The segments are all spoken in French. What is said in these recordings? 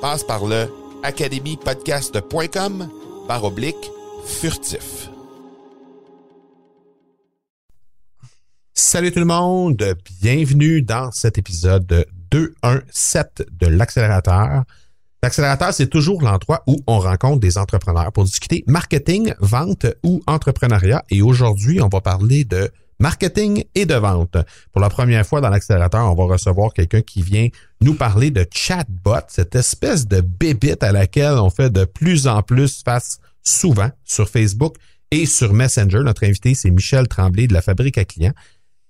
Passe par le academypodcast.com par oblique furtif. Salut tout le monde, bienvenue dans cet épisode 217 de l'accélérateur. L'accélérateur, c'est toujours l'endroit où on rencontre des entrepreneurs pour discuter marketing, vente ou entrepreneuriat. Et aujourd'hui, on va parler de marketing et de vente. Pour la première fois dans l'accélérateur, on va recevoir quelqu'un qui vient nous parler de chatbot, cette espèce de bébite à laquelle on fait de plus en plus face souvent sur Facebook et sur Messenger. Notre invité, c'est Michel Tremblay de la Fabrique à clients.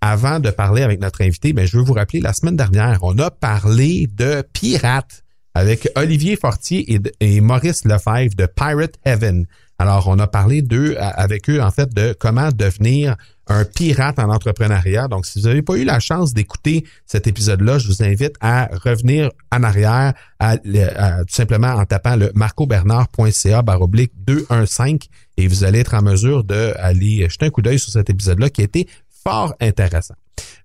Avant de parler avec notre invité, ben, je veux vous rappeler, la semaine dernière, on a parlé de pirates avec Olivier Fortier et, et, Maurice Lefebvre de Pirate Heaven. Alors, on a parlé d'eux avec eux, en fait, de comment devenir un pirate en entrepreneuriat. Donc, si vous n'avez pas eu la chance d'écouter cet épisode-là, je vous invite à revenir en arrière, tout simplement en tapant le marcobernard.ca baroblique 215 et vous allez être en mesure d'aller jeter un coup d'œil sur cet épisode-là qui a été fort intéressant.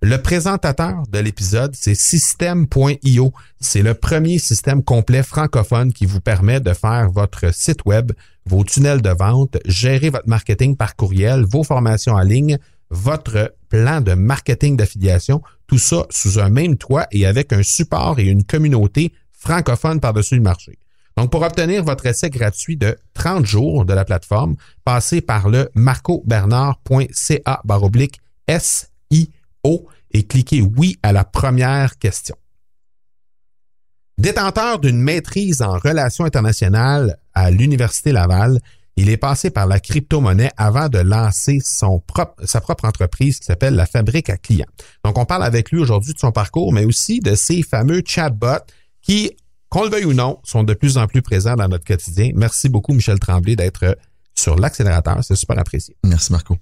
Le présentateur de l'épisode, c'est System.io. C'est le premier système complet francophone qui vous permet de faire votre site web, vos tunnels de vente, gérer votre marketing par courriel, vos formations en ligne, votre plan de marketing d'affiliation, tout ça sous un même toit et avec un support et une communauté francophone par-dessus le marché. Donc, pour obtenir votre essai gratuit de 30 jours de la plateforme, passez par le marcobernard.ca baroblique Et cliquez oui à la première question. Détenteur d'une maîtrise en relations internationales à l'Université Laval, il est passé par la crypto-monnaie avant de lancer sa propre entreprise qui s'appelle la Fabrique à clients. Donc, on parle avec lui aujourd'hui de son parcours, mais aussi de ces fameux chatbots qui, qu'on le veuille ou non, sont de plus en plus présents dans notre quotidien. Merci beaucoup, Michel Tremblay, d'être sur l'accélérateur. C'est super apprécié. Merci, Marco.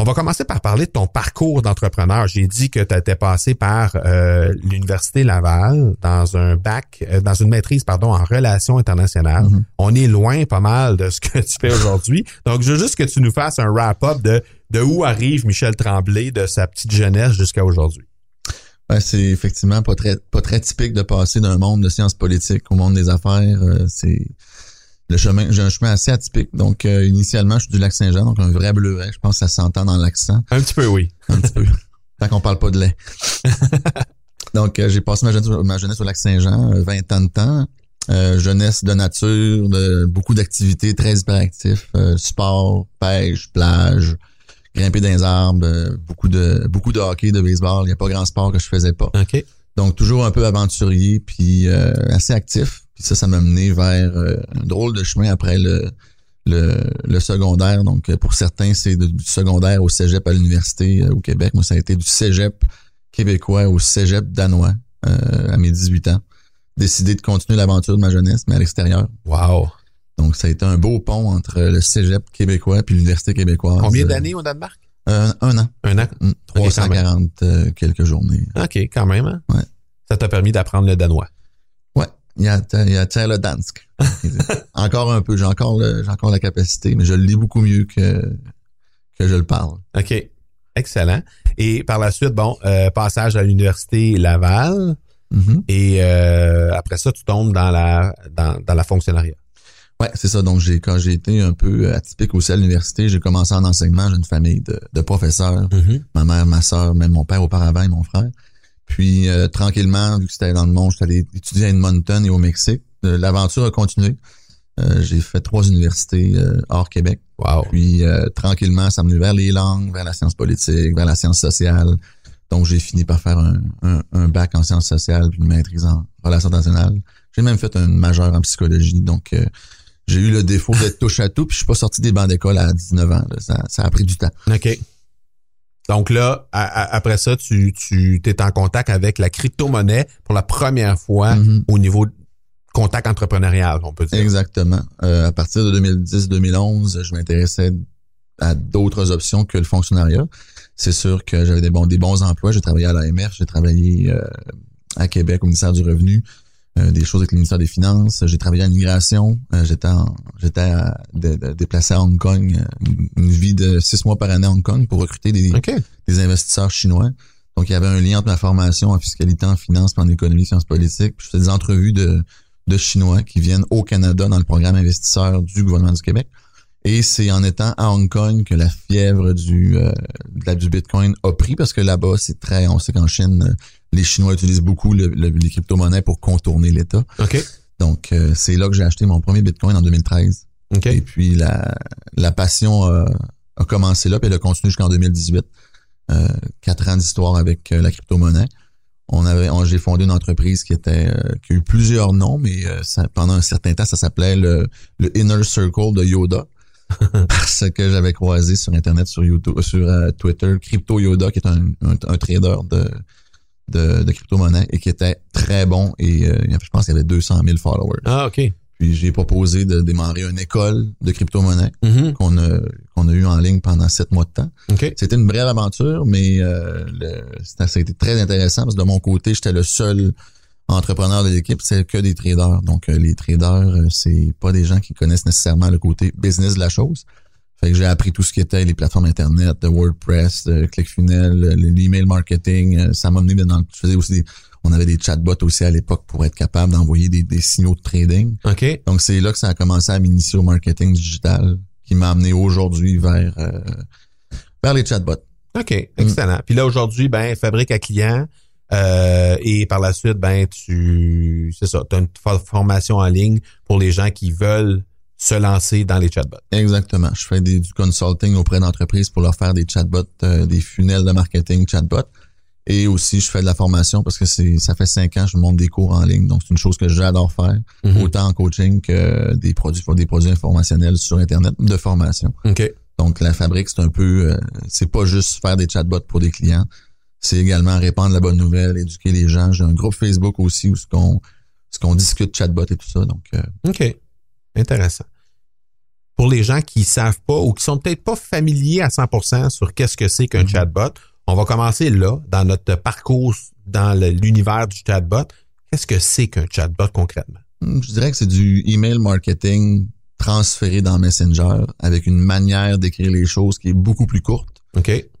On va commencer par parler de ton parcours d'entrepreneur. J'ai dit que tu étais passé par euh, l'université Laval dans un bac, euh, dans une maîtrise pardon en relations internationales. Mm-hmm. On est loin pas mal de ce que tu fais aujourd'hui. Donc je veux juste que tu nous fasses un wrap-up de de où arrive Michel Tremblay de sa petite jeunesse jusqu'à aujourd'hui. C'est effectivement pas très pas très typique de passer d'un monde de sciences politiques au monde des affaires. Euh, c'est le chemin, j'ai un chemin assez atypique. Donc, euh, initialement, je suis du lac Saint-Jean, donc un vrai bleuet. Je pense que ça s'entend dans l'accent. Un petit peu, oui. Un petit peu. Tant qu'on parle pas de lait. donc, euh, j'ai passé ma jeunesse, ma jeunesse au lac Saint-Jean, 20 euh, ans de temps. jeunesse de nature, de beaucoup d'activités très hyperactifs, sport, pêche, plage, grimper dans les arbres, beaucoup de beaucoup de hockey, de baseball. Il n'y a pas grand sport que je faisais pas. OK. Donc, toujours un peu aventurier, puis assez actif ça, ça m'a mené vers euh, un drôle de chemin après le, le, secondaire. Donc, euh, pour certains, c'est du secondaire au cégep à l'université euh, au Québec. Moi, ça a été du cégep québécois au cégep danois à mes 18 ans. Décidé de continuer l'aventure de ma jeunesse, mais à l'extérieur. Wow! Donc, ça a été un beau pont entre le cégep québécois puis l'université québécoise. Combien d'années au Danemark? un an. Un an? 340 mm, quelques journées. OK, quand même. Hein? Ouais. Ça t'a permis d'apprendre le danois. Il y a, il y a le Dansk. encore un peu, j'ai encore, le, encore la capacité, mais je le lis beaucoup mieux que, que je le parle. OK. Excellent. Et par la suite, bon, euh, passage à l'université Laval. Mhm. Et euh, après ça, tu tombes dans la dans, dans la fonctionnariat. Ouais, c'est ça. Donc, j'ai quand j'ai été un peu atypique aussi à l'université, j'ai commencé en enseignement. J'ai une famille de, de professeurs. Ma mère, ma soeur, même mon père auparavant et mon frère. Puis, euh, tranquillement, vu que c'était dans le monde, j'étais allé étudier à Edmonton et au Mexique. Euh, L'aventure a continué. Euh, j'ai fait trois universités euh, hors Québec. Wow. Puis, euh, tranquillement, ça me vers les langues, vers la science politique, vers la science sociale. Donc, j'ai fini par faire un, un, un bac en sciences sociales puis une maîtrise en relations internationales. J'ai même fait un majeur en psychologie. Donc, euh, j'ai eu le défaut d'être touche à tout, puis je suis pas sorti des bancs d'école à 19 ans. là. Ça, ça a pris du temps. OK. Donc là, à- à- après ça, tu, tu es en contact avec la crypto-monnaie pour la première fois Mhm. au niveau de contact entrepreneurial, on peut dire. Exactement. Euh, à partir de 2010-2011, je m'intéressais à d'autres options que le fonctionnariat. C'est sûr que j'avais des bons, des bons emplois. J'ai travaillé à l'AMF, j'ai travaillé euh, à Québec au ministère du Revenu, des choses avec le ministère des Finances. J'ai travaillé en immigration. Euh, j'étais j'étais à- déplacé à Hong Kong, euh, une, vie de six mois par année à Hong Kong pour recruter des, des investisseurs chinois. Donc, il y avait un lien entre ma formation en fiscalité, en finance, en économie, sciences politiques. Puis je faisais des entrevues de, de Chinois qui viennent au Canada dans le programme investisseur du gouvernement du Québec. Et c'est en étant à Hong Kong que la fièvre du, euh, de la- du Bitcoin a pris parce que là-bas, c'est très, on sait qu'en Chine, euh, les Chinois utilisent beaucoup le- le- les crypto-monnaies pour contourner l'État. OK. Donc, euh, c'est là que j'ai acheté mon premier Bitcoin en 2013. OK. Et puis la, la passion a, a commencé là, puis elle a continué jusqu'en 2018. Euh, quatre ans d'histoire avec euh, la crypto-monnaie. On avait, on- j'ai fondé une entreprise qui était, euh, qui a eu plusieurs noms, mais euh, ça, pendant un certain temps, ça s'appelait le, le Inner Circle de Yoda. parce que j'avais croisé sur Internet, sur YouTube, sur euh, Twitter, Crypto Yoda, qui est un, un, un trader de, de, de crypto-monnaie et qui était très bon. Et euh, je pense qu'il y avait 200 000 followers. Ah, OK. Puis j'ai proposé de démarrer une école de crypto-monnaie Mhm. qu'on a qu'on a eu en ligne pendant sept mois de temps. C'était une brève aventure, mais euh, le, ça a été très intéressant parce que de mon côté, j'étais le seul entrepreneur de l'équipe, c'est que des traders. Donc euh, les traders, c'est pas des gens qui connaissent nécessairement le côté business de la chose. Fait que j'ai appris tout ce qui était les plateformes internet, de WordPress, de ClickFunnels, le- l'email marketing. Euh, Ça m'a mené dans. Je faisais aussi des, on avait des chatbots aussi à l'époque pour être capable d'envoyer des, des signaux de trading. OK. Donc, c'est là que ça a commencé à m'initier au marketing digital qui m'a amené aujourd'hui vers, euh, vers les chatbots. OK. Excellent. Puis là, aujourd'hui, ben, fabrique à client. euh, et par la suite, ben, tu, c'est ça, tu as une for- formation en ligne pour les gens qui veulent se lancer dans les chatbots. Exactement. Je fais des, du consulting auprès d'entreprises pour leur faire des chatbots, euh, des funnels de marketing chatbots. Et aussi, je fais de la formation parce que c'est ça fait cinq ans que je monte des cours en ligne. Donc, c'est une chose que j'adore faire, Mhm. autant en coaching que des produits, des produits informationnels sur Internet de formation. OK. Donc, la fabrique, c'est un peu, euh, c'est pas juste faire des chatbots pour des clients. C'est également répandre la bonne nouvelle, éduquer les gens. J'ai un groupe Facebook aussi où ce qu'on, ce qu'on discute chatbot et tout ça. Donc, euh, OK. Intéressant. Pour les gens qui savent pas ou qui sont peut-être pas familiers à 100% sur qu'est-ce que c'est qu'un Mhm. chatbot, on va commencer là, dans notre parcours dans l'univers du chatbot. Qu'est-ce que c'est qu'un chatbot concrètement? je dirais que c'est du email marketing transféré dans Messenger avec une manière d'écrire les choses qui est beaucoup plus courte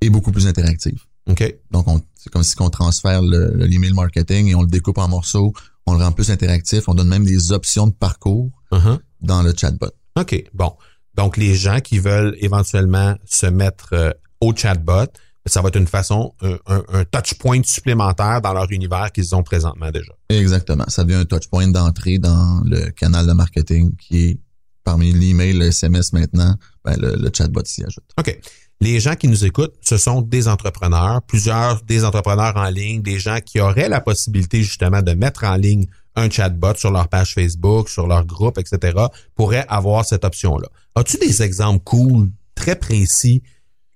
et beaucoup plus interactive. OK? Donc, on- c'est comme si on transfère le, le email marketing et on le découpe en morceaux, on le rend plus interactif, on donne même des options de parcours Uh-huh. dans le chatbot. OK. Bon. Donc, les gens qui veulent éventuellement se mettre euh, au chatbot, ça va être une façon, un, un, un touch point supplémentaire dans leur univers qu'ils ont présentement déjà. Exactement. Ça devient un touchpoint d'entrée dans le canal de marketing qui est parmi l'email, le SMS maintenant, ben, le, le chatbot s'y ajoute. OK. Les gens qui nous écoutent, ce sont des entrepreneurs, plusieurs des entrepreneurs en ligne, des gens qui auraient la possibilité justement de mettre en ligne un chatbot sur leur page Facebook, sur leur groupe, etc., pourraient avoir cette option-là. As-tu des exemples cool, très précis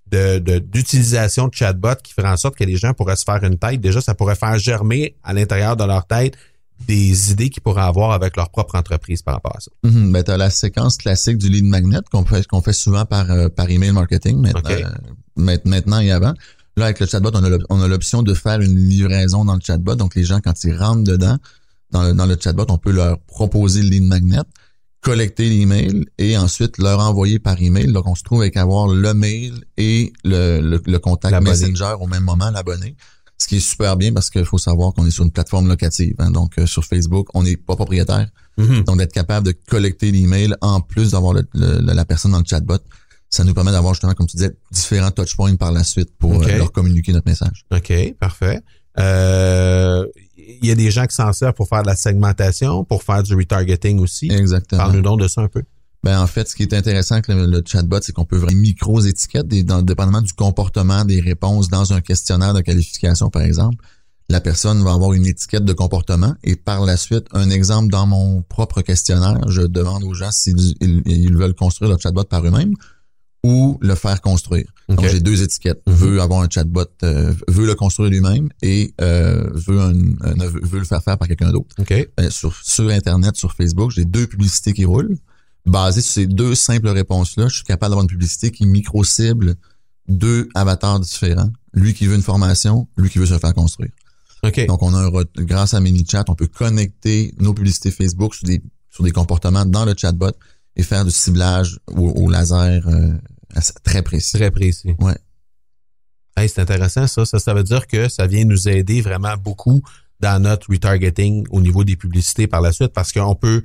de, de- d'utilisation de, chatbot qui ferait en sorte que les gens pourraient se faire une tête? Déjà, ça pourrait faire germer à l'intérieur de leur tête des idées qu'ils pourraient avoir avec leur propre entreprise par rapport à ça. Mhm. Ben, t'as la séquence classique du lead magnet qu'on fait, qu'on fait souvent par, euh, par email marketing maintenant, euh, ma- maintenant et avant. Là, avec le chatbot, on a l'op- on a l'option de faire une livraison dans le chatbot. Donc, les gens, quand ils rentrent dedans, dans le, dans le chatbot, on peut leur proposer le lead magnet collecter l'email et ensuite leur envoyer par email. Donc, on se trouve avec avoir le mail et le, le, le contact. Messenger au même moment, l'abonné. Ce qui est super bien parce qu'il faut savoir qu'on est sur une plateforme locative. hein. Donc, euh, sur Facebook, on n'est pas propriétaire. Mhm. Donc, d'être capable de collecter l'email en plus d'avoir la personne dans le chatbot, ça nous permet d'avoir justement, comme tu disais, différents touchpoints par la suite pour euh, leur communiquer notre message. OK, parfait. Euh, Il y a des gens qui s'en servent pour faire de la segmentation, pour faire du retargeting aussi. Exactement. Parle-nous donc de ça un peu. Ben en fait, ce qui est intéressant avec le, le chatbot, c'est qu'on peut vraiment micro étiquettes, des, dans, dépendamment du comportement des réponses dans un questionnaire de qualification, par exemple. La personne va avoir une étiquette de comportement et par la suite, un exemple dans mon propre questionnaire, je demande aux gens s'ils ils, ils veulent construire le chatbot par eux-mêmes ou le faire construire. Donc j'ai deux étiquettes. Mhm. Veut avoir un chatbot, euh, veut le construire lui-même et euh, veut, un, un- veut le faire faire par quelqu'un d'autre OK. ben, sur, sur Internet, sur Facebook, j'ai deux publicités qui roulent. Basées sur ces deux simples réponses-là, je suis capable d'avoir une publicité qui micro-cible deux avatars différents. Lui qui veut une formation, lui qui veut se faire construire. OK. Donc, on a un, grâce à MiniChat, on peut connecter nos publicités Facebook sur des, sur des comportements dans le chatbot et faire du ciblage au, au laser euh, très précis. Très précis. Ouais. Hey, c'est intéressant ça. ça. Ça veut dire que ça vient nous aider vraiment beaucoup dans notre retargeting au niveau des publicités par la suite parce qu'on peut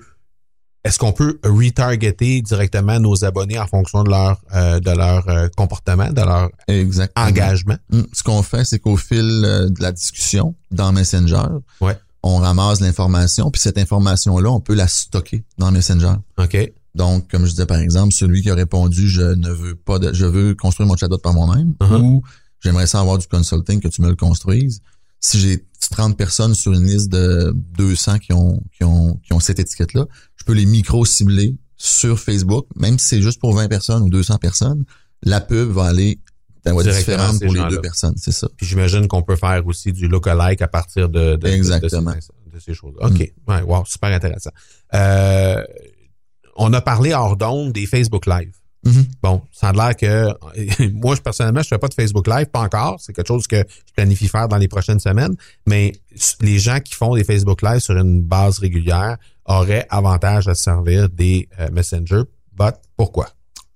est-ce qu'on peut retargeter directement nos abonnés en fonction de leur euh, de leur euh, comportement, de leur Exactement. engagement? Mm. Ce qu'on fait, c'est qu'au fil euh, de la discussion dans Messenger, Ouais. on ramasse l'information, puis cette information-là, on peut la stocker dans Messenger. OK. Donc, comme je disais par exemple, celui qui a répondu je ne veux pas de je veux construire mon chatbot par moi-même Uh-huh. ou j'aimerais ça avoir du consulting que tu me le construises. Si j'ai 30 personnes sur une liste de 200 qui ont qui ont qui ont cette étiquette là, je peux les micro cibler sur Facebook, même si c'est juste pour 20 personnes ou 200 personnes, la pub va aller à différente pour les deux personnes, c'est ça. Puis j'imagine qu'on peut faire aussi du lookalike à partir de, de, de- Exactement. de, ces, de ces choses. OK. Ouais, wow, super intéressant. Euh, on a parlé hors d'onde des Facebook Live. Mhm. Bon, ça a l'air que moi, je, personnellement, je fais pas de Facebook Live, pas encore. C'est quelque chose que je planifie faire dans les prochaines semaines. Mais les gens qui font des Facebook Live sur une base régulière auraient avantage à se servir des euh, Messenger. But pourquoi?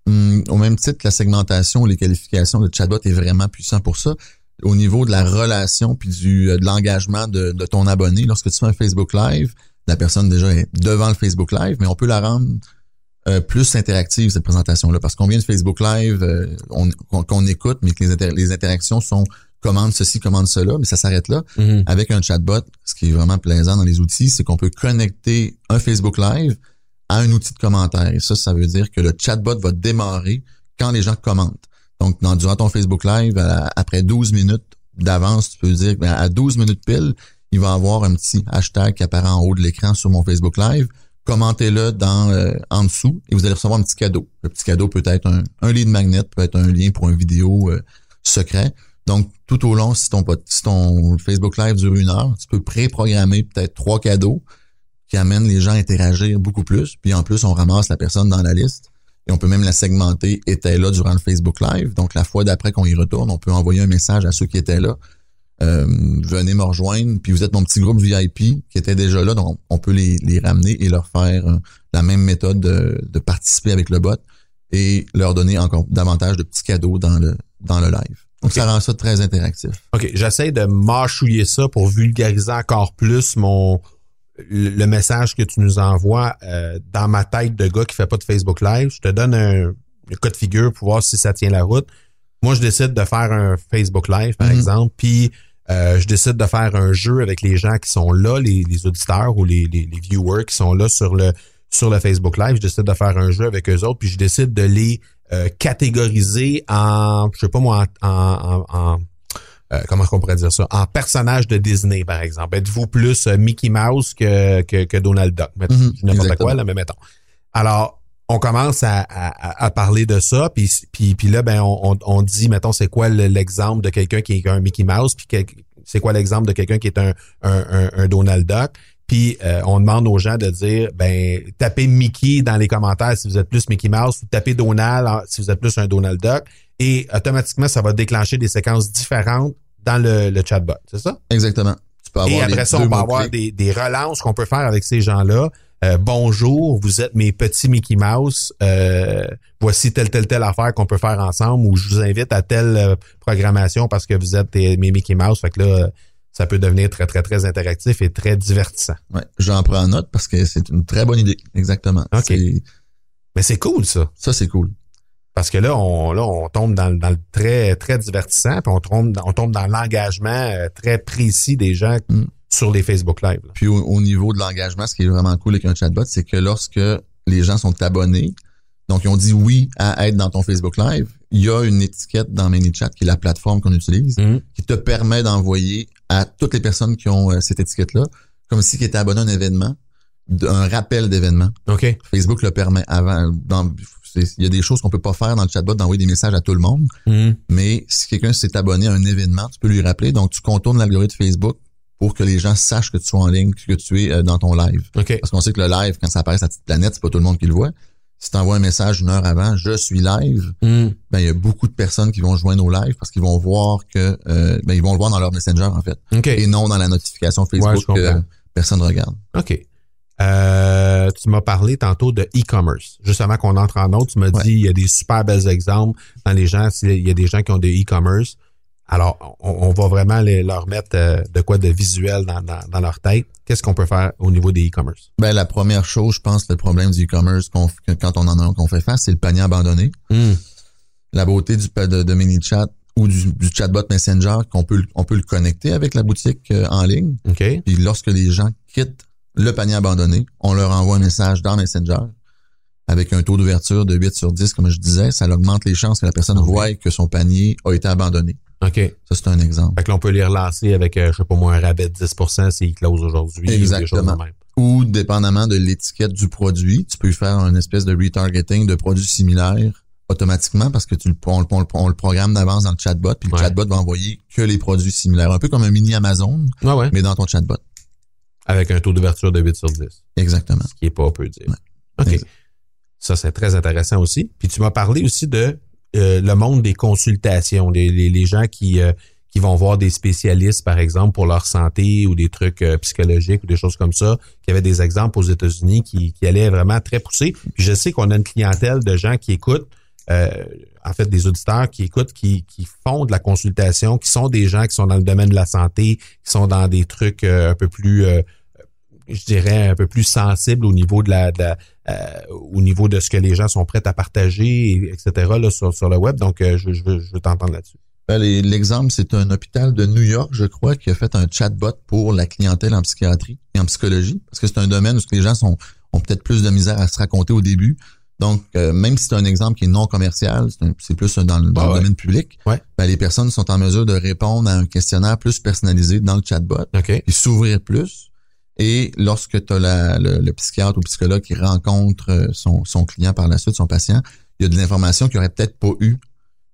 Hum, au même titre que la segmentation, les qualifications, le chatbot est vraiment puissant pour ça. Au niveau de la relation puis du euh, de l'engagement de, de ton abonné, lorsque tu fais un Facebook Live, la personne déjà est devant le Facebook Live, mais on peut la rendre euh, plus interactive cette présentation-là, parce qu'on vient de Facebook Live, euh, on- qu'on qu'on écoute, mais que les, inter- les interactions sont commande ceci, commande cela, mais ça s'arrête là. Avec un chatbot, ce qui est vraiment plaisant dans les outils, c'est qu'on peut connecter un Facebook Live à un outil de commentaire. Et ça, ça veut dire que le chatbot va démarrer quand les gens commentent. Donc, dans, durant ton Facebook Live, à- après 12 minutes d'avance, tu peux dire ben, à 12 minutes pile, il va avoir un petit hashtag qui apparaît en haut de l'écran sur mon Facebook Live. Commentez-le dans euh, en dessous et vous allez recevoir un petit cadeau. Le petit cadeau peut être un, un lead magnet, peut être un lien pour une vidéo euh, secret. Donc, tout au long, si ton, si ton Facebook Live dure une heure, tu peux préprogrammer peut-être trois cadeaux qui amènent les gens à interagir beaucoup plus. Puis en plus, on ramasse la personne dans la liste et on peut même la segmenter était là durant le Facebook Live. Donc, la fois d'après qu'on y retourne, on peut envoyer un message à ceux qui étaient là. Euh, venez me rejoindre, puis vous êtes mon petit groupe VIP qui était déjà là, donc on peut les, les ramener et leur faire euh, la même méthode de, de participer avec le bot et leur donner encore davantage de petits cadeaux dans le dans le live. Donc ça rend ça très interactif. OK, j'essaie de mâchouiller ça pour vulgariser encore plus mon le le message que tu nous envoies euh, dans ma tête de gars qui fait pas de Facebook Live. Je te donne un, un cas de figure pour voir si ça tient la route. Moi, je décide de faire un Facebook Live, par Mhm. exemple, puis euh, je décide de faire un jeu avec les gens qui sont là, les, les auditeurs ou les, les, les viewers qui sont là sur le sur le Facebook Live. Je décide de faire un jeu avec eux autres, puis je décide de les euh, catégoriser en, je sais pas moi, en, en, en- euh, comment on pourrait dire ça, en personnage de Disney, par exemple. Êtes-vous plus euh, Mickey Mouse que, que, que Donald Duck? Mhm, n'importe quoi, là, mais mettons. Alors, on commence à, à, à parler de ça, puis, puis, puis là, ben, on, on, on dit, mettons, c'est quoi le- l'exemple de quelqu'un qui est un Mickey Mouse, puis c'est quoi l'exemple de quelqu'un qui est un, un, un, un Donald Duck? Puis euh, on demande aux gens de dire, ben, tapez Mickey dans les commentaires si vous êtes plus Mickey Mouse, ou tapez Donald si vous êtes plus un Donald Duck, et automatiquement, ça va déclencher des séquences différentes dans le, le chatbot, c'est ça? Exactement. Tu peux avoir Et après ça, on peut avoir des, des relances qu'on peut faire avec ces gens-là. Euh, bonjour, vous êtes mes petits Mickey Mouse, euh, voici telle, telle, telle affaire qu'on peut faire ensemble ou je vous invite à telle euh, programmation parce que vous êtes mes Mickey Mouse. Fait que là, ça peut devenir très, très, très interactif et très divertissant. Ouais, j'en prends note parce que c'est une très bonne idée. Exactement. OK. Mais c'est cool, ça. Ça, c'est cool. Parce que là, on, là, on tombe dans, dans le très, très divertissant, puis on tombe, on tombe dans l'engagement très précis des gens. Mm sur les Facebook Live. Puis au, niveau de l'engagement, ce qui est vraiment cool avec un chatbot, c'est que lorsque les gens sont abonnés, donc ils ont dit oui à être dans ton Facebook Live, il y a une étiquette dans ManyChat qui est la plateforme qu'on utilise, mm-hmm. qui te permet d'envoyer à toutes les personnes qui ont euh, cette étiquette-là, comme si qui étaient abonné à un événement, un rappel d'événement. OK. Facebook le permet avant. Dans, il y a des choses qu'on peut pas faire dans le chatbot d'envoyer des messages à tout le monde. Mm-hmm. Mais si quelqu'un s'est abonné à un événement, tu peux lui rappeler. Donc, tu contournes l'algorithme Facebook pour que les gens sachent que tu es en ligne, que tu es euh, dans ton live. Parce qu'on sait que le live, quand ça apparaît sur la petite planète, c'est pas tout le monde qui le voit. Si tu envoies un message une heure avant, je suis live, hmm. ben il y a beaucoup de personnes qui vont joindre au live parce qu'ils vont voir que euh, ben ils vont le voir dans leur messenger en fait. Et non dans la notification Facebook que personne regarde. OK. Euh, tu m'as parlé tantôt de e-commerce. Juste avant qu'on entre en autre, tu m'as dit il y a des super belles exemples dans les gens, il y a des gens qui ont des e-commerce. Alors, on, va vraiment leur mettre euh, de quoi de visuel dans, leur tête. Qu'est-ce qu'on peut faire au niveau des e-commerce? Ben, la première chose, je pense, le problème du e-commerce quand on en a qu'on fait face, c'est le panier abandonné. Hmm. La beauté du de, de MiniChat ou du, chatbot Messenger, qu'on peut, on peut le connecter avec la boutique euh, en ligne. Okay. Puis lorsque les gens quittent le panier abandonné, on leur envoie un message dans Messenger avec un taux d'ouverture de 8 sur 10, comme je disais, ça augmente les chances que la personne voie que son panier a été abandonné. OK. Ça, c'est un exemple. Fait que là, on peut les relancer avec, euh, je sais pas moi, un rabais de 10% s'ils close aujourd'hui. Exactement. Ou, dépendamment de l'étiquette du produit, tu peux faire une espèce de retargeting de produits similaires automatiquement parce que tu le, on, le programme d'avance dans le chatbot, puis le chatbot va envoyer que les produits similaires. Un peu comme un mini Amazon, mais dans ton chatbot. Avec un taux d'ouverture de 8 sur 10. Exactement. Ce qui est pas peu dire. OK. Ça, c'est très intéressant aussi. Puis tu m'as parlé aussi de euh, le monde des consultations, les, les, gens qui, euh, qui vont voir des spécialistes, par exemple, pour leur santé ou des trucs euh, psychologiques ou des choses comme ça, qui avaient des exemples aux États-Unis qui, qui allaient vraiment très pousser. Puis je sais qu'on a une clientèle de gens qui écoutent, en fait, des auditeurs qui écoutent, qui, qui font de la consultation, qui sont des gens qui sont dans le domaine de la santé, qui sont dans des trucs un peu plus je dirais, un peu plus sensible au niveau de la, euh, au niveau de ce que les gens sont prêts à partager, etc. Là, sur, sur le web. Donc, euh, je, je veux, je veux t'entendre là-dessus. Ben, l'exemple, c'est un hôpital de New York, je crois, qui a fait un chatbot pour la clientèle en psychiatrie et en psychologie, parce que c'est un domaine où les gens sont, ont peut-être plus de misère à se raconter au début. Donc, euh, même si c'est un exemple qui est non commercial, c'est plus dans, le, dans le domaine public, ouais. ben, les personnes sont en mesure de répondre à un questionnaire plus personnalisé dans le chatbot okay. et s'ouvrir plus. Et lorsque tu as le, psychiatre ou psychologue qui rencontre euh, son, son, client par la suite, son patient, il y a de l'information qu'il aurait peut-être pas eu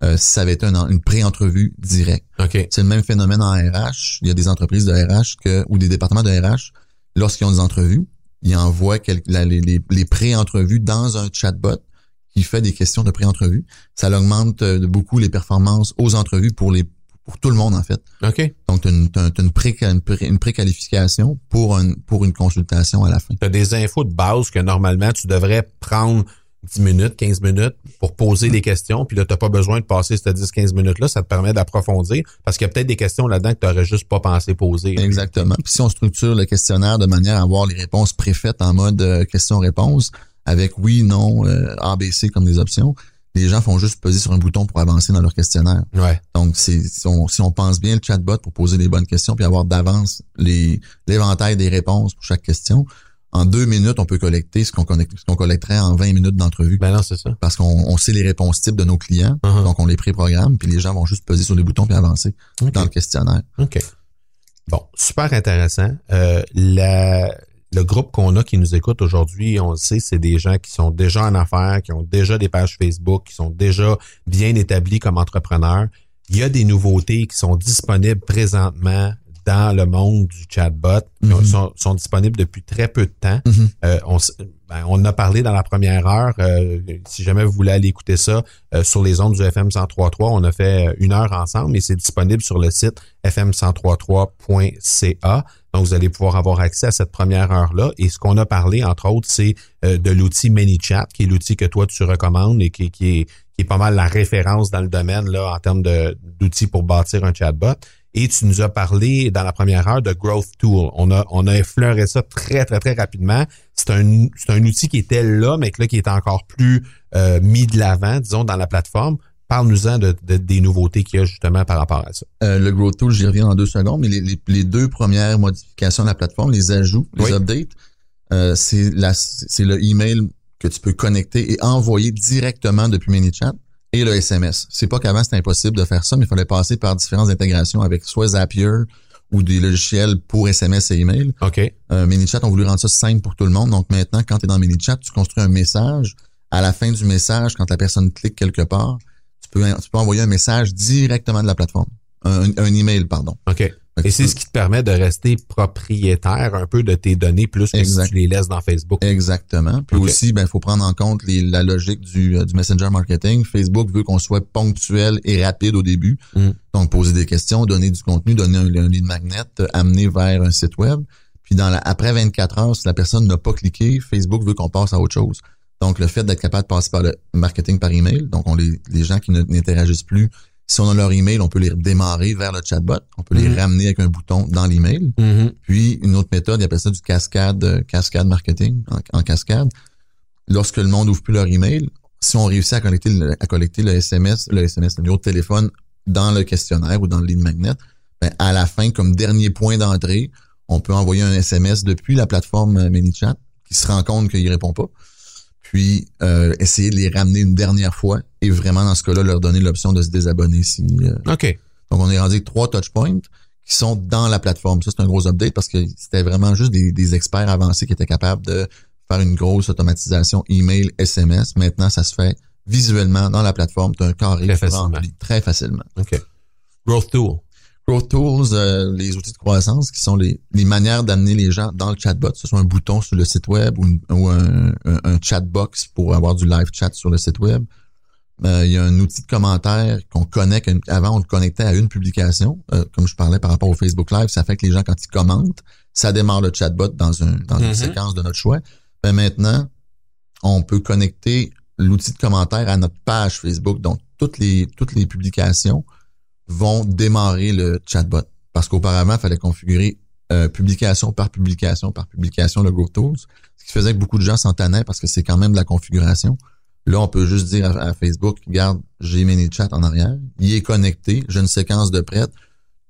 euh, si ça avait été une, pré-entrevue directe. C'est le même phénomène en RH. Il y a des entreprises de RH que, ou des départements de RH, lorsqu'ils ont des entrevues, ils envoient les, les, les pré-entrevues dans un chatbot qui fait des questions de pré-entrevue. Ça augmente euh, beaucoup les performances aux entrevues pour les pour tout le monde, en fait. OK. Donc, tu as une, une, pré, une, préqualification pour, un, pour une consultation à la fin. Tu as des infos de base que normalement, tu devrais prendre 10 minutes, 15 minutes pour poser des questions. Puis là, tu n'as pas besoin de passer ces 10-15 minutes-là. Ça te permet d'approfondir parce qu'il y a peut-être des questions là-dedans que tu n'aurais juste pas pensé poser. Exactement. Puis si on structure le questionnaire de manière à avoir les réponses préfaites en mode euh, question-réponse avec oui, non, euh, ABC comme des options, les gens font juste peser sur un bouton pour avancer dans leur questionnaire. Ouais. Donc, si on, si on pense bien le chatbot pour poser les bonnes questions puis avoir d'avance les l'éventail des réponses pour chaque question, en deux minutes, on peut collecter ce qu'on qu'on collecterait en 20 minutes d'entrevue. Ben non, c'est ça. Parce qu'on on sait les réponses types de nos clients, uh-huh. donc on les préprogramme, puis les gens vont juste peser sur les boutons puis avancer dans le questionnaire. OK. Bon, super intéressant. Euh, la, le groupe qu'on a qui nous écoute aujourd'hui, on le sait, c'est des gens qui sont déjà en affaires, qui ont déjà des pages Facebook, qui sont déjà bien établis comme entrepreneurs. Il y a des nouveautés qui sont disponibles présentement dans le monde du chatbot, qui Mhm. sont, sont disponibles depuis très peu de temps. Mhm. Euh, on, ben, en a parlé dans la première heure. Euh, si jamais vous voulez aller écouter ça euh, sur les ondes du FM 1033, on a fait une heure ensemble et c'est disponible sur le site fm1033.ca. Donc, vous allez pouvoir avoir accès à cette première heure-là. Et ce qu'on a parlé, entre autres, c'est de l'outil ManyChat, qui est l'outil que toi, tu recommandes et qui, qui est, qui est pas mal la référence dans le domaine là en termes d'outils pour bâtir un chatbot. Et tu nous as parlé dans la première heure de Growth Tool. On a, on a effleuré ça très, très, très rapidement. C'est un, c'est un outil qui était là, mais que là, qui est encore plus euh, mis de l'avant, disons, dans la plateforme. Parle-nous-en de, de- des nouveautés qu'il y a justement par rapport à ça. Euh, le Growth Tool, j'y reviens en deux secondes, mais les, les- les deux premières modifications de la plateforme, les ajouts, les Oui. updates, euh, c'est la- c'est le email que tu peux connecter et envoyer directement depuis ManyChat et le SMS. C'est pas qu'avant c'était impossible de faire ça, mais il fallait passer par différentes intégrations avec soit Zapier ou des logiciels pour SMS et email. OK. Euh, ManyChat ont voulu rendre ça simple pour tout le monde. Donc maintenant, quand tu es dans ManyChat, tu construis un message. À la fin du message, quand la personne clique quelque part, tu peux, tu peux envoyer un message directement de la plateforme. Un, un email, pardon. OK. Que Et c'est ce qui te permet de rester propriétaire un peu de tes données plus que Exact. si tu les laisses dans Facebook. Exactement. Puis aussi, ben, il faut prendre en compte les- la logique du, euh, du messenger marketing. Facebook veut qu'on soit ponctuel et rapide au début. Mm. Donc, poser des questions, donner du contenu, donner un, un lead magnet, amener vers un site web. Puis dans la, après 24 heures, si la personne n'a pas cliqué, Facebook veut qu'on passe à autre chose. Donc, le fait d'être capable de passer par le marketing par email, donc on les, les gens qui n'interagissent plus, si on a leur email, on peut les démarrer vers le chatbot, on peut les Mhm. ramener avec un bouton dans l'email. Mhm. Puis une autre méthode, ils appellent ça du cascade, euh, cascade marketing en, en cascade. Lorsque le monde ouvre plus leur email, si on réussit à collecter le, à collecter le SMS, le SMS, le numéro de téléphone dans le questionnaire ou dans le lead magnet, ben, à la fin, comme dernier point d'entrée, on peut envoyer un SMS depuis la plateforme euh, ManyChat qui se rend compte qu'il répond pas. Puis euh, essayer de les ramener une dernière fois et vraiment dans ce cas-là leur donner l'option de se désabonner si euh, OK. donc, on est rendu avec trois touchpoints qui sont dans la plateforme. Ça, c'est un gros update parce que c'était vraiment juste des, des experts avancés qui étaient capables de faire une grosse automatisation email, SMS. Maintenant, ça se fait visuellement dans la plateforme. Tu as un carré Très facilement. très facilement. OK. Growth Tool. Growth Tools, euh, les outils de croissance qui sont les, les manières d'amener les gens dans le chatbot, que ce soit un bouton sur le site web ou, une- ou un, un, un chatbox pour avoir du live chat sur le site web. Euh, il y a un outil de commentaire qu'on connecte. Avant, on le connectait à une publication. Euh, comme je parlais par rapport au Facebook Live, ça fait que les gens, quand ils commentent, ça démarre le chatbot dans, un, dans Mhm. une séquence de notre choix. Ben maintenant, on peut connecter l'outil de commentaire à notre page Facebook. Donc, toutes les, toutes les publications vont démarrer le chatbot. Parce qu'auparavant, il fallait configurer euh, publication par publication par publication le Growth Tools, ce qui faisait que beaucoup de gens s'en tanaient parce que c'est quand même de la configuration. Là, on peut juste dire à, Facebook, regarde, j'ai ManyChat en arrière, il est connecté, j'ai une séquence de prête.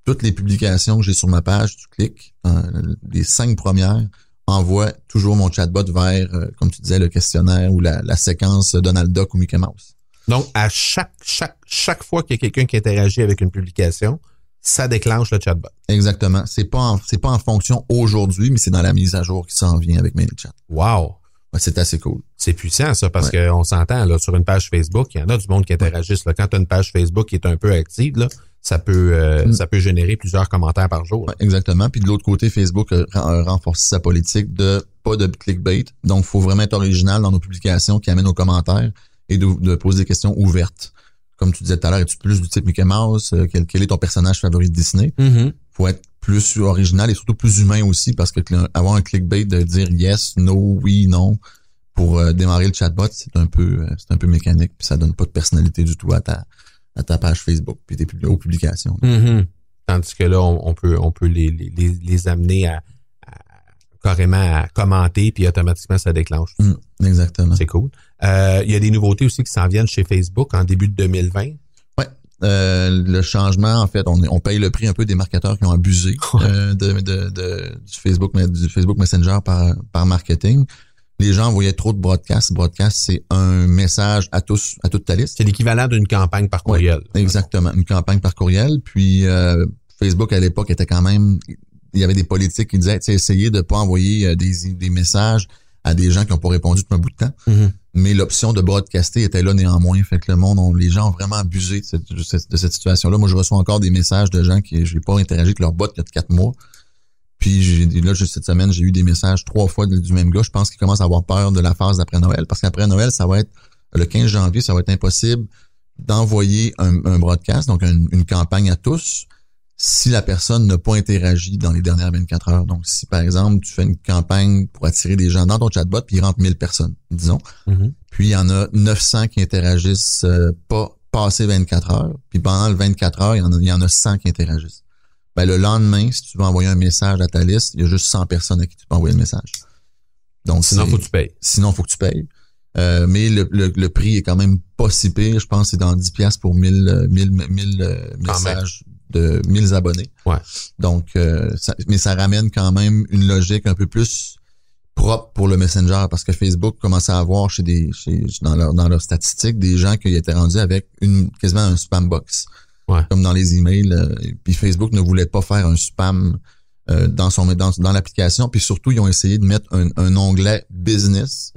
Toutes les publications que j'ai sur ma page, tu cliques, euh, les cinq premières, envoie toujours mon chatbot vers, euh, comme tu disais, le questionnaire ou la séquence Donald Duck ou Mickey Mouse. Donc, à chaque, chaque, chaque fois qu'il y a quelqu'un qui interagit avec une publication, ça déclenche le chatbot. Exactement. C'est pas c'est pas en fonction aujourd'hui, mais c'est dans la mise à jour qui s'en vient avec ManyChat. Wow! Ouais, c'est assez cool. C'est puissant, ça, parce Ouais. qu'on s'entend, là, sur une page Facebook, il y en a du monde qui interagissent. Là. Quand tu as une page Facebook qui est un peu active, là, ça peut, euh, Mm. ça peut générer plusieurs commentaires par jour. Ouais, exactement. Puis de l'autre côté, Facebook a, a renforcé sa politique de pas de clickbait. Donc, faut vraiment être original dans nos publications qui amènent aux commentaires et de, de poser des questions ouvertes. Comme tu disais tout à l'heure, es-tu plus du type Mickey Mouse? Euh, Quel, quel est ton personnage favori de Disney? Mhm. faut être plus original et surtout plus humain aussi parce que avoir un clickbait de dire yes, no, oui, non pour euh, démarrer le chatbot, c'est un peu euh, c'est un peu mécanique puis ça donne pas de personnalité du tout à ta à ta page Facebook puis tes publications. Mhm. Tandis que là, on, on peut, on peut les, les, amener à, à- carrément à commenter, puis automatiquement, ça déclenche. Mm, exactement. C'est cool. Euh, il y a des nouveautés aussi qui s'en viennent chez Facebook en début de 2020. Euh, le changement, en fait, on, on paye le prix un peu des marketeurs qui ont abusé Ouais. euh, de, de, de- du Facebook du Facebook Messenger par, par marketing. Les gens voyaient trop de broadcast. Broadcast, c'est un message à tous, à toute ta liste. C'est l'équivalent d'une campagne par Ouais, courriel. Exactement, une campagne par courriel. Puis euh, Facebook à l'époque était quand même, il y avait des politiques qui disaient, essayez de pas envoyer euh, des, des messages à des gens qui ont pas répondu depuis un bout de temps. Mhm. Mais l'option de broadcaster était là néanmoins. Fait que le monde, on- les gens ont vraiment abusé de cette, de cette- de cette situation-là. Moi, je reçois encore des messages de gens qui, j'ai pas interagi avec leur bot il y a quatre mois. Puis là, juste cette semaine, j'ai eu des messages trois fois du même gars. Je pense qu'il commence à avoir peur de la phase d'après Noël. Parce qu'après Noël, ça va être le 15 janvier, ça va être impossible d'envoyer un, un broadcast, donc une, une campagne à tous, si la personne n'a pas interagi dans les dernières 24 heures. Donc, si par exemple, tu fais une campagne pour attirer des gens dans ton chatbot, puis il rentre 1000 personnes, disons, Mhm. puis il y en a 900 qui interagissent euh, pas passé 24 heures, puis pendant le 24 heures, il y en a, il y en a 100 qui interagissent. Ben, le lendemain, si tu veux envoyer un message à ta liste, il y a juste 100 personnes à qui tu peux envoyer le message. Donc, Sinon, faut que tu payes. sinon faut que tu payes. Euh, mais le, le, le prix est quand même pas si pire. Je pense que c'est dans 10 pièces pour 1000 euh, 1000 1000 euh, Quand messages de 1000 abonnés. Ouais. Donc euh, ça- mais ça ramène quand même une logique un peu plus propre pour le Messenger parce que Facebook commençait à avoir chez des chez dans leur dans leurs statistiques des gens qui étaient rendus avec une quasiment un spam box. Ouais. Comme dans les emails euh, puis Facebook ne voulait pas faire un spam euh, dans son dans, dans l'application puis surtout ils ont essayé de mettre un, un onglet business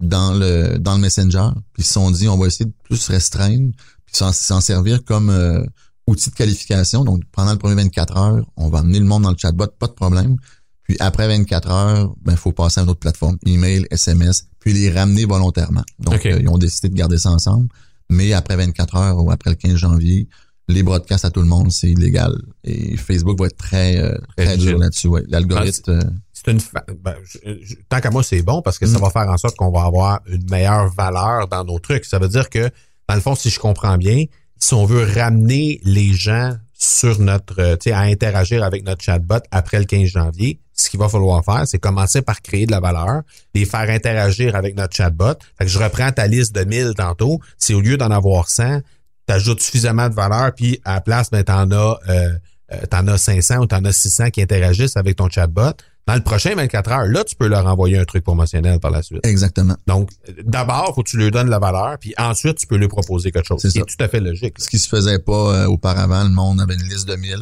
dans le dans le Messenger. Puis ils se sont dit, on va essayer de plus restreindre, puis s'en, s'en servir comme euh, outil de qualification. Donc, pendant le premier 24 heures, on va amener le monde dans le chatbot, pas de problème. Puis après 24 heures, ben faut passer à une autre plateforme, email, SMS, puis les ramener volontairement. Donc, euh, ils ont décidé de garder ça ensemble. Mais après 24 heures ou après le 15 janvier, les broadcasts à tout le monde, c'est illégal. Et Facebook va être très, euh, Très très dur là-dessus. Ouais. L'algorithme, euh, C'est une fa- ben, je- je- tant qu'à moi, c'est bon parce que ça Mm. va faire en sorte qu'on va avoir une meilleure valeur dans nos trucs. Ça veut dire que, dans le fond, si je comprends bien, si on veut ramener les gens sur notre, euh, tu sais, à interagir avec notre chatbot après le 15 janvier, ce qu'il va falloir faire, c'est commencer par créer de la valeur, les faire interagir avec notre chatbot. Fait que je reprends ta liste de 1000 tantôt. Si au lieu d'en avoir 100, tu ajoutes suffisamment de valeur, puis à la place, ben, t'en as, euh, euh, t'en as 500 ou t'en as 600 qui interagissent avec ton chatbot. Dans le prochain 24 heures, là, tu peux leur envoyer un truc promotionnel par la suite. exactement. Donc, euh, d'abord, faut que tu lui donnes la valeur, puis ensuite, tu peux lui proposer quelque chose. C'est ça. tout à fait logique. ce qui se faisait pas euh, auparavant. Le monde avait une liste de 1000.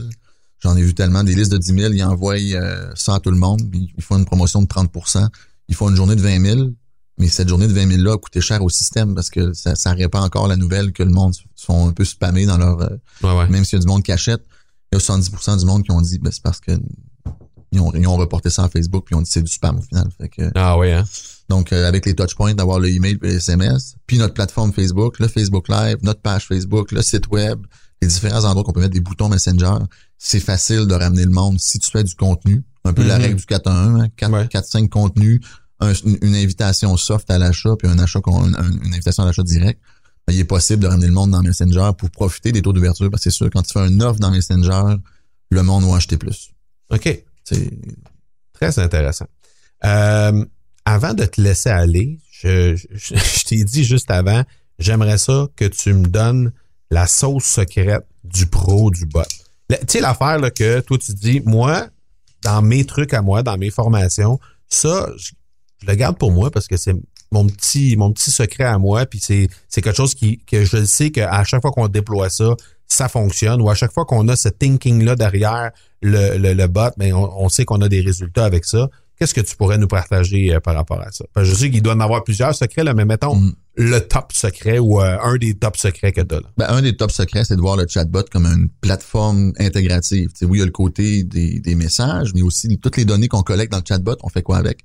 J'en ai vu tellement des listes de 10 000. Ils envoient euh, ça à tout le monde. Ils font une promotion de 30% Ils font une journée de 20 000. Mais cette journée de 20 000 là a coûté cher au système parce que ça, ça répand encore la nouvelle que le monde sont un peu spammés dans leur... euh, Ouais, ouais. même s'il y a du monde qui achète, il y a 70% du monde qui ont dit ben, c'est parce que ils ont, ils ont reporté ça à Facebook puis ils ont dit c'est du spam au final. Fait que, Ah oui, hein? donc, euh, avec les touchpoints, d'avoir le email et le SMS, puis notre plateforme Facebook, le Facebook Live, notre page Facebook, le site web, les différents endroits qu'on peut mettre des boutons Messenger, c'est facile de ramener le monde si tu fais du contenu. Un peu la Mhm. règle du 4 1 1, hein, 4, Ouais. 4 5 contenus, un- une, invitation soft à l'achat, puis un achat un- une invitation à l'achat direct. Ben, il est possible de ramener le monde dans Messenger pour profiter des taux d'ouverture, parce que c'est sûr, quand tu fais une offre dans Messenger, le monde va acheter plus. OK. C'est Très intéressant. Euh, avant de te laisser aller, je, t'ai dit juste avant, j'aimerais ça que tu me donnes la sauce secrète du pro du bot. Tu sais, l'affaire que toi, tu dis, moi, dans mes trucs à moi, dans mes formations, ça, je, le garde pour moi parce que c'est mon petit, secret à moi, puis c'est, quelque chose qui, que je sais qu'à chaque fois qu'on déploie ça, ça fonctionne, ou à chaque fois qu'on a ce thinking-là derrière le, le, le bot, ben on, on sait qu'on a des résultats avec ça. Qu'est-ce que tu pourrais nous partager euh, par rapport à ça? Parce que je sais qu'il doit en avoir plusieurs secrets, là, mais mettons Mm. le top secret ou euh, un des top secrets que tu as. Là. Ben, un des top secrets, c'est de voir le chatbot comme une plateforme intégrative. Tu sais, oui, il y a le côté des, des messages, mais aussi toutes les données qu'on collecte dans le chatbot, on fait quoi avec?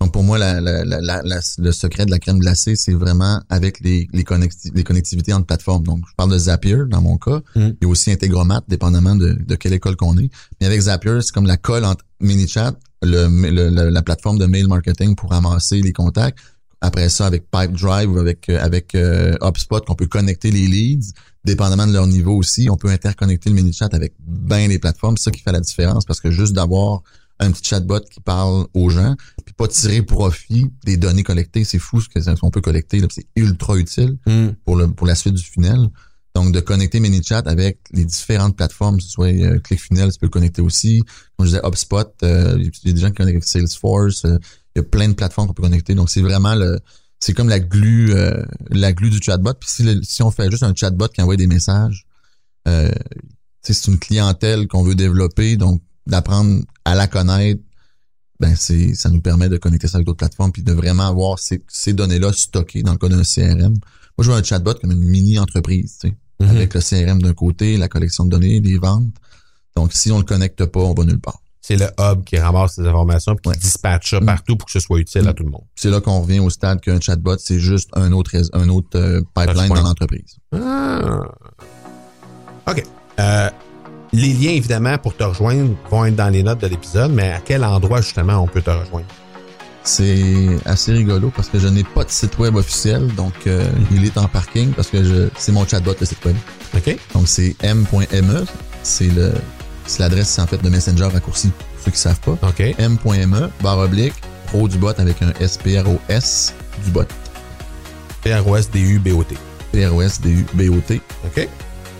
Donc, pour moi, la, la, la, le secret de la crème glacée, c'est vraiment avec les, les, connecti- les connectivités entre plateformes. Donc, je parle de Zapier dans mon cas. Mm. Il y a aussi Integromat, dépendamment de, de quelle école qu'on est. Mais avec Zapier, c'est comme la colle entre MiniChat, le, le- le- la plateforme de mail marketing pour ramasser les contacts. Après ça, avec Pipedrive ou avec, euh, avec euh, HubSpot, qu'on peut connecter les leads, dépendamment de leur niveau aussi. On peut interconnecter le MiniChat avec bien les plateformes. C'est ça qui fait la différence parce que juste d'avoir un petit chatbot qui parle aux gens, puis pas tirer profit des données collectées, c'est fou ce qu'on peut collecter. C'est ultra utile pour, le, pour la suite du funnel. Donc, de connecter ManyChat avec les différentes plateformes, que ce soit euh, ClickFunnels, tu peux le connecter aussi. Comme je disais, HubSpot, euh, il y a des gens qui connectent avec Salesforce. euh, il y a plein de plateformes qu'on peut connecter. Donc, c'est vraiment le... C'est comme la glue, euh, la glue du chatbot. Puis si, le- si on fait juste un chatbot qui envoie des messages, tu sais, c'est une clientèle qu'on veut développer. Donc, d'apprendre à la connaître, ben c'est ça nous permet de connecter ça avec d'autres plateformes puis de vraiment avoir ces, ces données-là stockées dans le cas d'un CRM. Moi, je vois un chatbot comme une mini-entreprise, tu sais, Mhm. avec le CRM d'un côté, la collection de données, les ventes. Donc, si on le connecte pas, on va nulle part. C'est le hub qui ramasse ces informations puis Ouais. qui dispatche ça Mm. partout pour que ce soit utile à Mm. tout le monde. C'est là qu'on revient au stade qu'un chatbot, c'est juste un autre un autre euh, pipeline dans l'entreprise. Ah. OK. Euh, les liens, évidemment, pour te rejoindre vont être dans les notes de l'épisode, mais à quel endroit, justement, on peut te rejoindre? C'est assez rigolo parce que je n'ai pas de site web officiel, donc euh, il est en parking parce que je c'est mon chatbot le site web. OK? Donc c'est m.me, c'est le c'est l'adresse en fait de Messenger raccourci pour ceux qui savent pas. OK. m.me barre oblique pro du bot avec un S P R O S du bot. P-R-O-S-D-U-B-O-T. P R O S D U B O T. OK?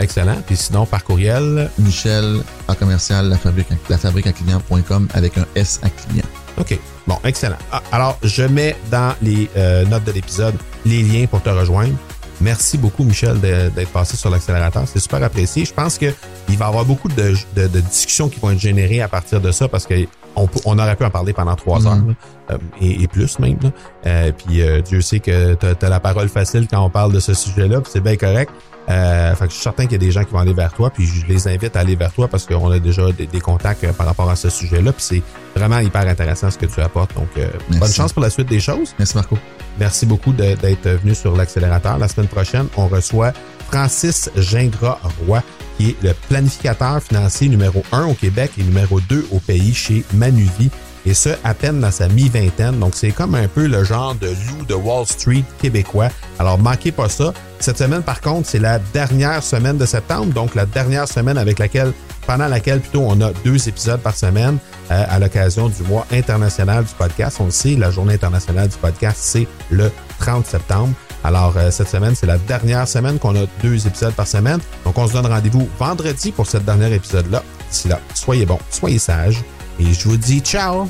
Excellent. Puis sinon, par courriel, Michel en commercial la fabrique la fabrique à client.com avec un S à client. OK. Bon, excellent. Ah, Alors, je mets dans les euh, notes de l'épisode les liens pour te rejoindre. Merci beaucoup, Michel, d'être passé sur l'accélérateur. C'est super apprécié. Je pense qu'il va y avoir beaucoup de, de- de discussions qui vont être générées à partir de ça parce que on, peut- on aurait pu en parler pendant trois Mhm. heures là, euh, et, et plus même. là. Euh, puis euh, Dieu sait que tu as, la parole facile quand on parle de ce sujet-là, c'est bien correct. Euh, fait que je suis certain qu'il y a des gens qui vont aller vers toi, puis je les invite à aller vers toi parce qu'on a déjà des, des contacts euh, par rapport à ce sujet-là, puis c'est vraiment hyper intéressant ce que tu apportes. Donc, euh, bonne chance pour la suite des choses. Merci Marco. Merci beaucoup d'être venu sur l'accélérateur. La semaine prochaine, on reçoit Francis Gingras-Roy, qui est le planificateur financier numéro un au Québec et numéro 2 au pays chez Manuvie. Et ce, à peine dans sa mi-vingtaine. Donc, c'est comme un peu le genre de loup de Wall Street québécois. Alors, manquez pas ça. Cette semaine, par contre, c'est la dernière semaine de septembre. Donc, la dernière semaine avec laquelle, pendant laquelle, plutôt, on a deux épisodes par semaine euh, à l'occasion du mois international du podcast. On le sait, la journée internationale du podcast, c'est le 30 septembre. Alors, euh, cette semaine, c'est la dernière semaine qu'on a deux épisodes par semaine. Donc, on se donne rendez-vous vendredi pour ce dernier épisode-là. D'ici là, soyez bons, soyez sages. Et je vous dis ciao!